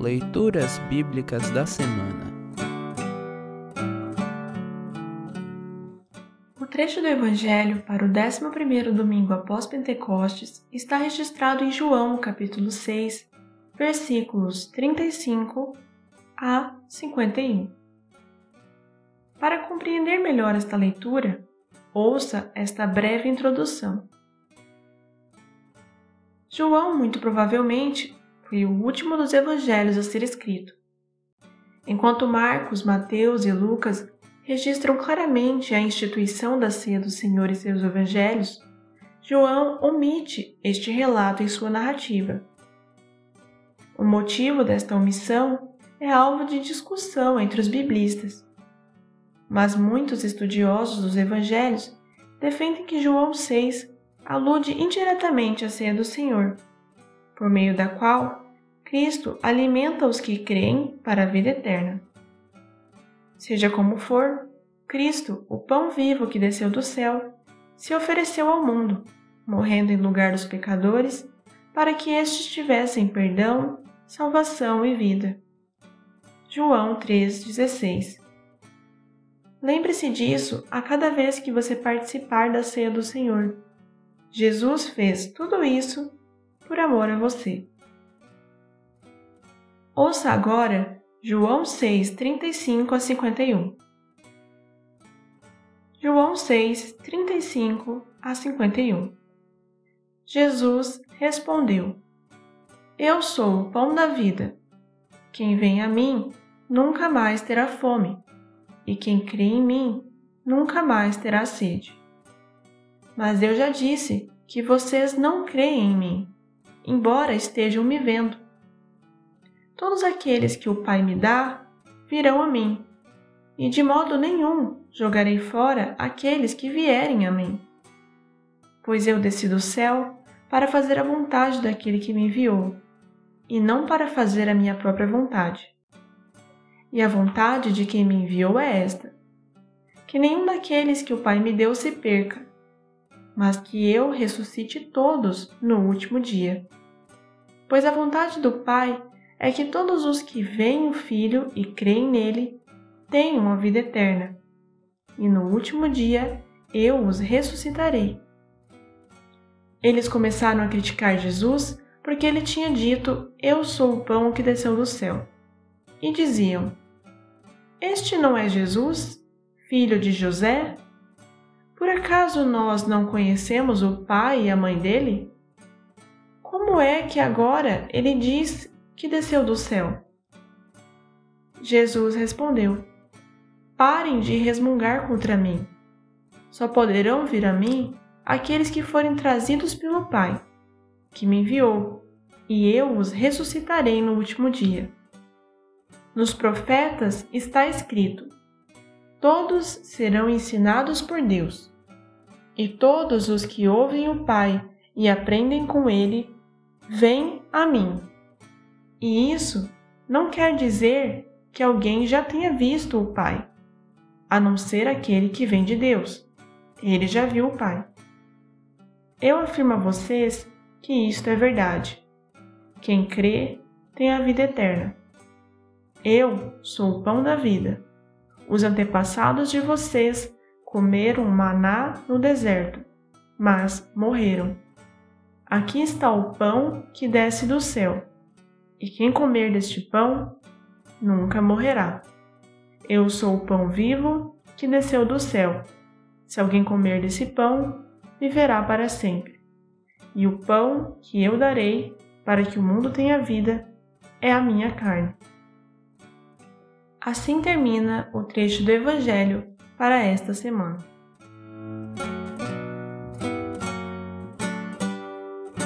Leituras Bíblicas da Semana O trecho do Evangelho para o 11º domingo após Pentecostes está registrado em João, capítulo 6, versículos 35 a 51. Para compreender melhor esta leitura, ouça esta breve introdução. João, muito provavelmente, foi o último dos evangelhos a ser escrito. Enquanto Marcos, Mateus e Lucas registram claramente a instituição da ceia do Senhor em seus evangelhos, João omite este relato em sua narrativa. O motivo desta omissão é alvo de discussão entre os biblistas mas muitos estudiosos dos evangelhos defendem que João 6 alude indiretamente à ceia do Senhor, por meio da qual Cristo alimenta os que creem para a vida eterna. Seja como for, Cristo, o pão vivo que desceu do céu, se ofereceu ao mundo, morrendo em lugar dos pecadores, para que estes tivessem perdão, salvação e vida. João 3,16 Lembre-se disso a cada vez que você participar da ceia do Senhor. Jesus fez tudo isso por amor a você. Ouça agora João 6, 35 a 51. João 6, 35 a 51. Jesus respondeu: Eu sou o pão da vida. Quem vem a mim nunca mais terá fome e quem crê em mim nunca mais terá sede. Mas eu já disse que vocês não creem em mim, embora estejam me vendo. Todos aqueles que o Pai me dá virão a mim, e de modo nenhum jogarei fora aqueles que vierem a mim. Pois eu desci do céu para fazer a vontade daquele que me enviou, e não para fazer a minha própria vontade. E a vontade de quem me enviou é esta: que nenhum daqueles que o Pai me deu se perca, mas que eu ressuscite todos no último dia. Pois a vontade do Pai é que todos os que veem o Filho e creem nele tenham a vida eterna, e no último dia eu os ressuscitarei. Eles começaram a criticar Jesus porque ele tinha dito: Eu sou o pão que desceu do céu. E diziam: este não é Jesus, filho de José? Por acaso nós não conhecemos o pai e a mãe dele? Como é que agora ele diz que desceu do céu? Jesus respondeu: Parem de resmungar contra mim. Só poderão vir a mim aqueles que forem trazidos pelo Pai, que me enviou, e eu os ressuscitarei no último dia. Nos profetas está escrito: Todos serão ensinados por Deus, e todos os que ouvem o Pai e aprendem com ele, vêm a mim. E isso não quer dizer que alguém já tenha visto o Pai, a não ser aquele que vem de Deus. Ele já viu o Pai. Eu afirmo a vocês que isto é verdade. Quem crê tem a vida eterna. Eu sou o pão da vida. Os antepassados de vocês comeram maná no deserto, mas morreram. Aqui está o pão que desce do céu, e quem comer deste pão nunca morrerá. Eu sou o pão vivo que desceu do céu. Se alguém comer desse pão, viverá para sempre. E o pão que eu darei para que o mundo tenha vida é a minha carne. Assim termina o trecho do Evangelho para esta semana.